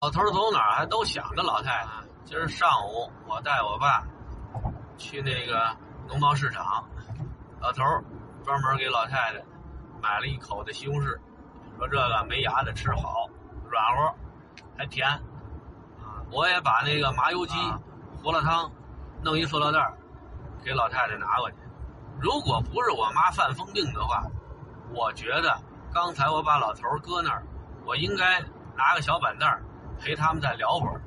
老头走哪儿还都想着老太太。今儿上午我带我爸去那个农贸市场，老头专门给老太太买了一口的西红柿，说这个没牙的吃好，软和还甜。我也把那个麻油鸡、胡辣汤弄一塑料袋给老太太拿过去。如果不是我妈犯疯病的话，我觉得刚才我把老头搁那儿，我应该拿个小板凳陪他们再聊会儿。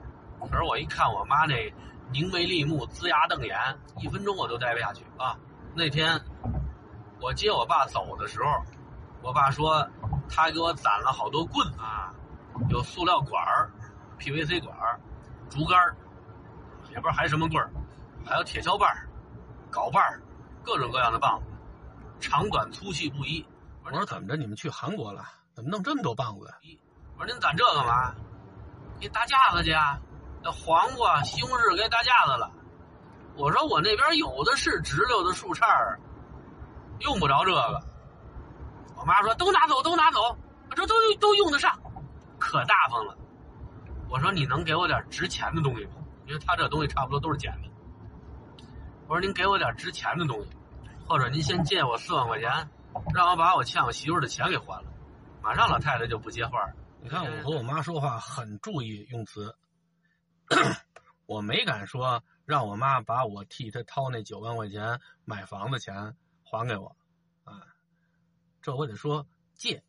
可是我一看我妈那凝眉立目、龇牙瞪眼，一分钟我都待不下去啊！那天我接我爸走的时候，我爸说他给我攒了好多棍子啊，有塑料管儿、PVC 管儿、竹竿儿，也不知道还什么棍儿，还有铁锹棒儿、镐把儿，各种各样的棒子，长短粗细不一。我说怎么着？你们去韩国了？怎么弄这么多棒子？我说您攒这干嘛？给搭架子去啊！那黄瓜、西红柿给搭架子了。我说我那边有的是直溜的树杈儿，用不着这个。我妈说都拿走，都拿走，我这都都用得上，可大方了。我说你能给我点值钱的东西吗？因为他这东西差不多都是捡的。我说您给我点值钱的东西，或者您先借我四万块钱，让我把我欠我媳妇的钱给还了。马上老太太就不接话了。你看我和我妈说话很注意用词。我没敢说让我妈把我替她掏那九万块钱买房的钱还给我，啊，这我得说借，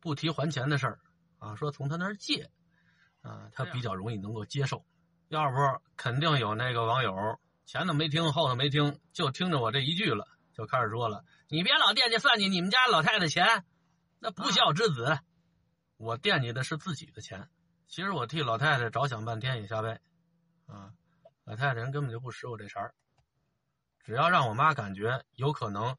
不提还钱的事儿，啊，说从他那儿借，啊，他比较容易能够接受。要不肯定有那个网友前头没听后头没听，就听着我这一句了，就开始说了：“你别老惦记算计你们家老太太钱，那不孝之子。”我惦记的是自己的钱。其实我替老太太着想半天也瞎掰，啊，老太太人根本就不识我这茬儿。只要让我妈感觉有可能，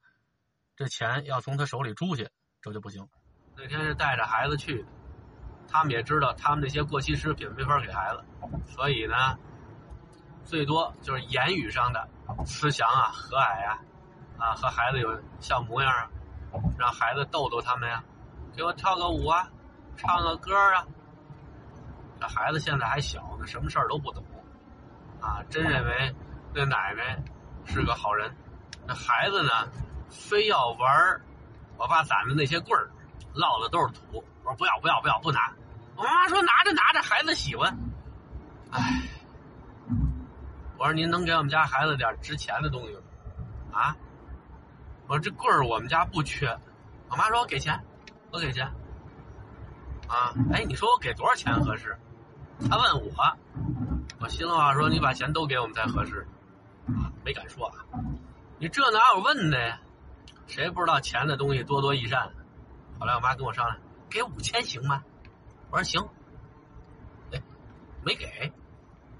这钱要从她手里出去，这就不行。那天是带着孩子去的，他们也知道他们这些过期食品没法给孩子，所以呢，最多就是言语上的慈祥啊、和蔼啊，啊，和孩子有像模样啊，让孩子逗逗他们呀，给我跳个舞啊，唱个歌啊。这孩子现在还小呢，什么事儿都不懂，啊，真认为那奶奶是个好人。那孩子呢，非要玩我爸攒的那些棍儿，落的都是土。我说不要不要不要不拿。我妈说拿着拿着，孩子喜欢。唉，我说您能给我们家孩子点值钱的东西吗？啊？我说这棍儿我们家不缺。我妈说我给钱，我给钱。啊，哎，你说我给多少钱合适？他问我，我心里话说，你把钱都给我们才合适，啊，没敢说啊。你这哪有问的呀？谁不知道钱的东西多多益善？后来我妈跟我商量，给五千行吗？我说行。哎，没给，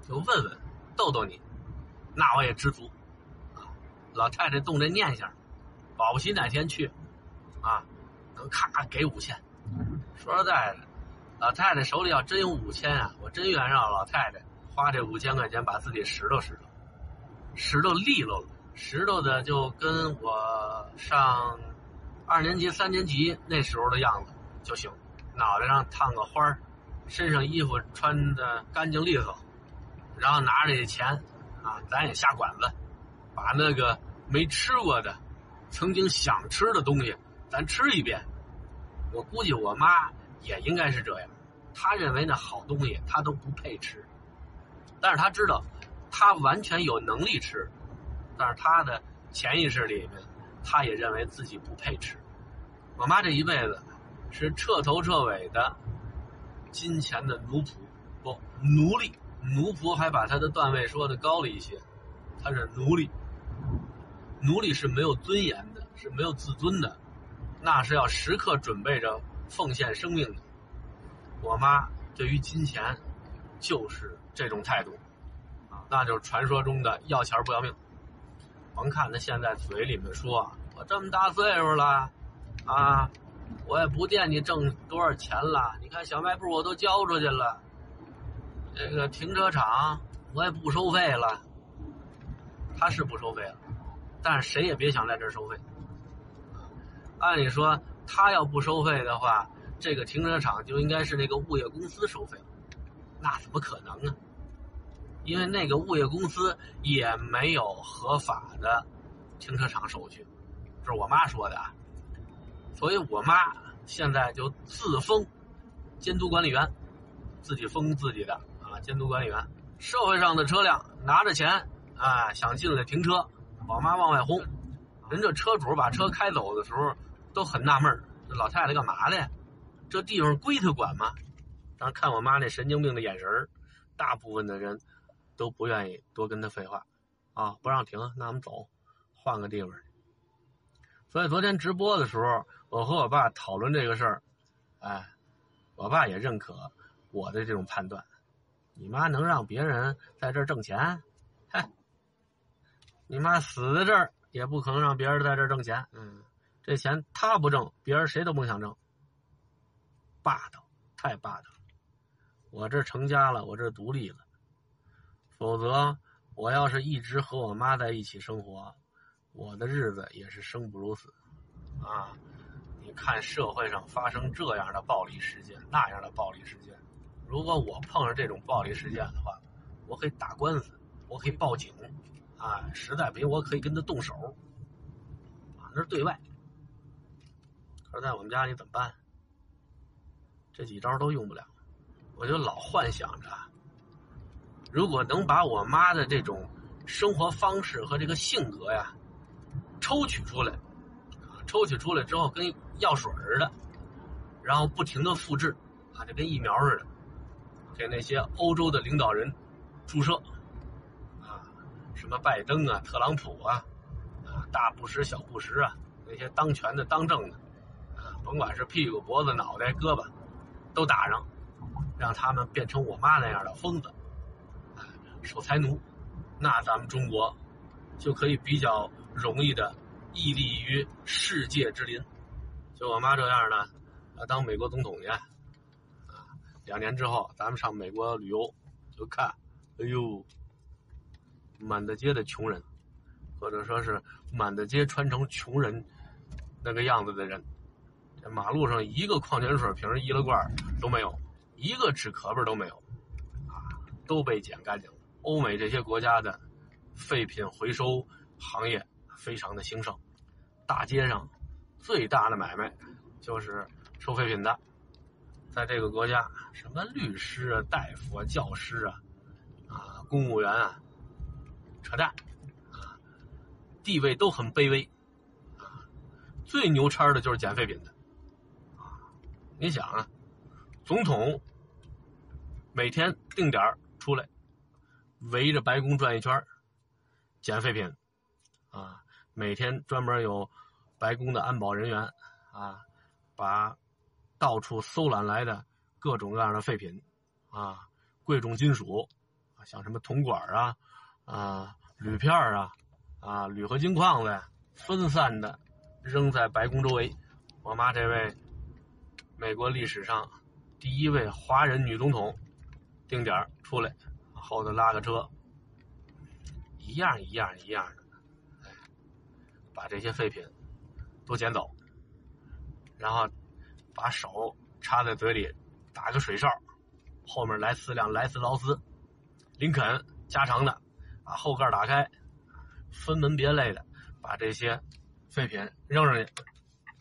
就问问，逗逗你，那我也知足。啊，老太太动这念想，保不齐哪天去，啊，能咔给五千。说实在的。老太太手里要真有五千啊，我真愿让老太太花这五千块钱把自己拾掇拾掇，拾掇利落了，拾掇的就跟我上二年级、三年级那时候的。样子就行。脑袋上烫个花儿，身上衣服穿的。干净利索，然后拿着这钱啊，咱也下馆子，把那个没吃过的、曾经想吃的。东西咱吃一遍。我估计我妈。也应该是这样，她认为那好东西她都不配吃，但是她知道，她完全有能力吃，但是她的潜意识里面，她也认为自己不配吃。我妈这一辈子是彻头彻尾的金钱的奴仆，不奴隶，奴仆还把他的段位说的高了一些，他是奴隶，奴隶是没有尊严的，是没有自尊的，那是要时刻准备着。奉献生命的，我妈对于金钱就是这种态度，啊，那就是传说中的要钱不要命。甭看她现在嘴里面说，我这么大岁数了，啊，我也不惦记挣多少钱了。你看小卖部我都交出去了，这个停车场我也不收费了。他是不收费了，但是谁也别想在这儿收费。按理说。他要不收费的话，这个停车场就应该是那个物业公司收费，那怎么可能呢？因为那个物业公司也没有合法的停车场手续，这是我妈说的啊。所以我妈现在就自封监督管理员，自己封自己的啊监督管理员。社会上的车辆拿着钱啊想进来停车，我妈往外轰。人这车主把车开走的时候都很纳闷这老太太干嘛的？这地方归她管吗？但是看我妈那神经病的眼神大部分的人。都不愿意多跟她废话，啊，不让停，那我们走，换个地方。所以昨天直播的时候，我和我爸讨论这个事儿，哎，我爸也认可我的这种判断。你妈能让别人在这儿挣钱？嗨，你妈死在这儿也不可能让别人在这儿挣钱。嗯，这钱他不挣，别人谁都甭想挣。霸道，太霸道。我这成家了，我这独立了。否则，我要是一直和我妈在一起生活，我的日子也是生不如死，啊！你看社会上发生这样的暴力事件，那样的暴力事件，如果我碰上这种暴力事件的话，我可以打官司，我可以报警，啊！实在不行，我可以跟他动手，啊！那是对外。在我们家里怎么办？这几招都用不了，我就老幻想着。如果能把我妈的这种生活方式和这个性格呀抽取出来，抽取出来之后跟药水似的，然后不停的复制，啊，就跟疫苗似的，给那些欧洲的领导人注射，啊，什么拜登啊、特朗普啊，啊，大布什、小布什啊，那些当权的、当政的，甭管是屁股、脖子、脑袋、胳膊，都打上，让他们变成我妈那样的疯子。啊守财奴，那咱们中国就可以比较容易的屹立于世界之林。就我妈这样的，啊，当美国总统去，啊，两年之后咱们上美国旅游，就看，哎呦，满大街的穷人，或者说是满大街穿成穷人那个样子的人，马路上一个矿泉水瓶、易拉罐都没有，一个纸壳儿都没有，啊，都被捡干净了。欧美这些国家的废品回收行业非常的兴盛，大街上最大的买卖就是收废品的。在这个国家，什么律师啊、大夫啊、教师啊、啊公务员啊，扯淡啊，地位都很卑微啊。最牛叉的就是捡废品的！你想啊，总统每天定点出来。围着白宫转一圈捡废品，啊，每天专门有白宫的安保人员啊，把到处搜揽来的各种各样的废品，啊，贵重金属，啊，像什么铜管啊，啊，铝片啊，啊，铝合金矿子，分散的扔在白宫周围。我妈这位美国历史上第一位华人女总统，定点出来。后头拉个车，一样一样一样的，把这些废品都捡走，然后把手插在嘴里，打个水哨，后面来四辆莱斯劳斯、林肯加长的，把后盖打开，分门别类的把这些废品扔上去，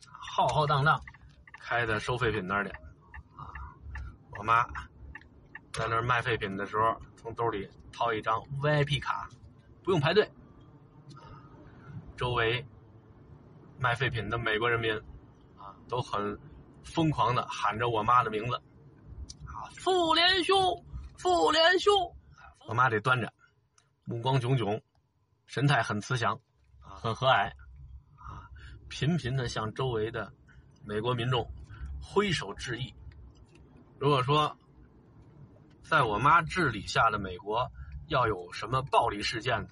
浩浩荡荡开的收废品那里，啊，我妈在那儿卖废品的时候。从兜里掏一张 VIP 卡，不用排队。周围卖废品的美国人民啊，都很疯狂的喊着我妈的名字啊，妇联兄，妇联兄。我妈得端着，目光炯炯，神态很慈祥，很和蔼啊，频频的向周围的美国民众挥手致意。如果说。在我妈治理下的美国，要有什么暴力事件呢？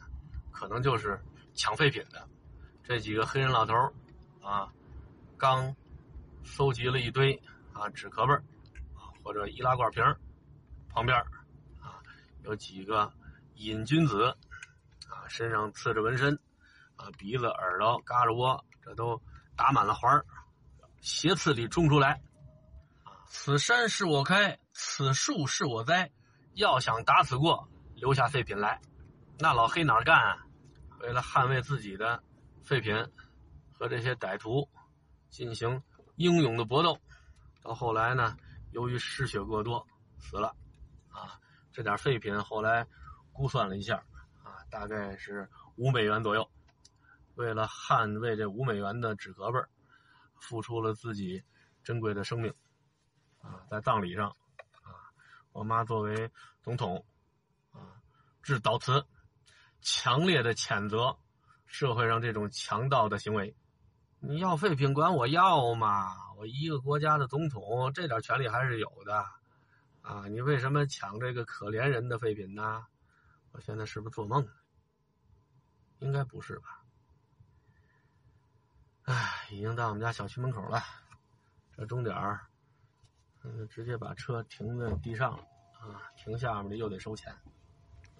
可能就是抢废品的这几个黑人老头啊，刚搜集了一堆啊纸壳儿啊或者易拉罐瓶旁边啊有几个瘾君子啊，身上刺着纹身啊，鼻子、耳朵、胳肢窝这都打满了环斜刺里冲出来。此山是我开，此树是我栽，要想打此过，留下废品来。那老黑哪干啊？为了捍卫自己的废品，和这些歹徒进行英勇的搏斗。到后来呢，由于失血过多死了。啊，这点废品后来估算了一下，啊，大概是五美元左右。为了捍卫这五美元的纸壳儿，付出了自己珍贵的生命。啊，在葬礼上，啊，我妈作为总统，啊，致悼词，强烈的谴责社会上这种强盗的行为。你要废品管我要嘛？我一个国家的总统，这点权利还是有的。啊，你为什么抢这个可怜人的废品呢？我现在是不是做梦？应该不是吧？唉，已经到我们家小区门口了，这钟点儿。嗯，直接把车停在地上了啊！停下面的又得收钱。